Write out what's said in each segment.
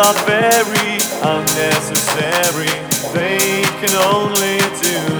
are very unnecessary, they can only do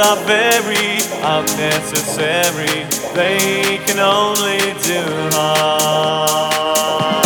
are very unnecessary, they can only do harm.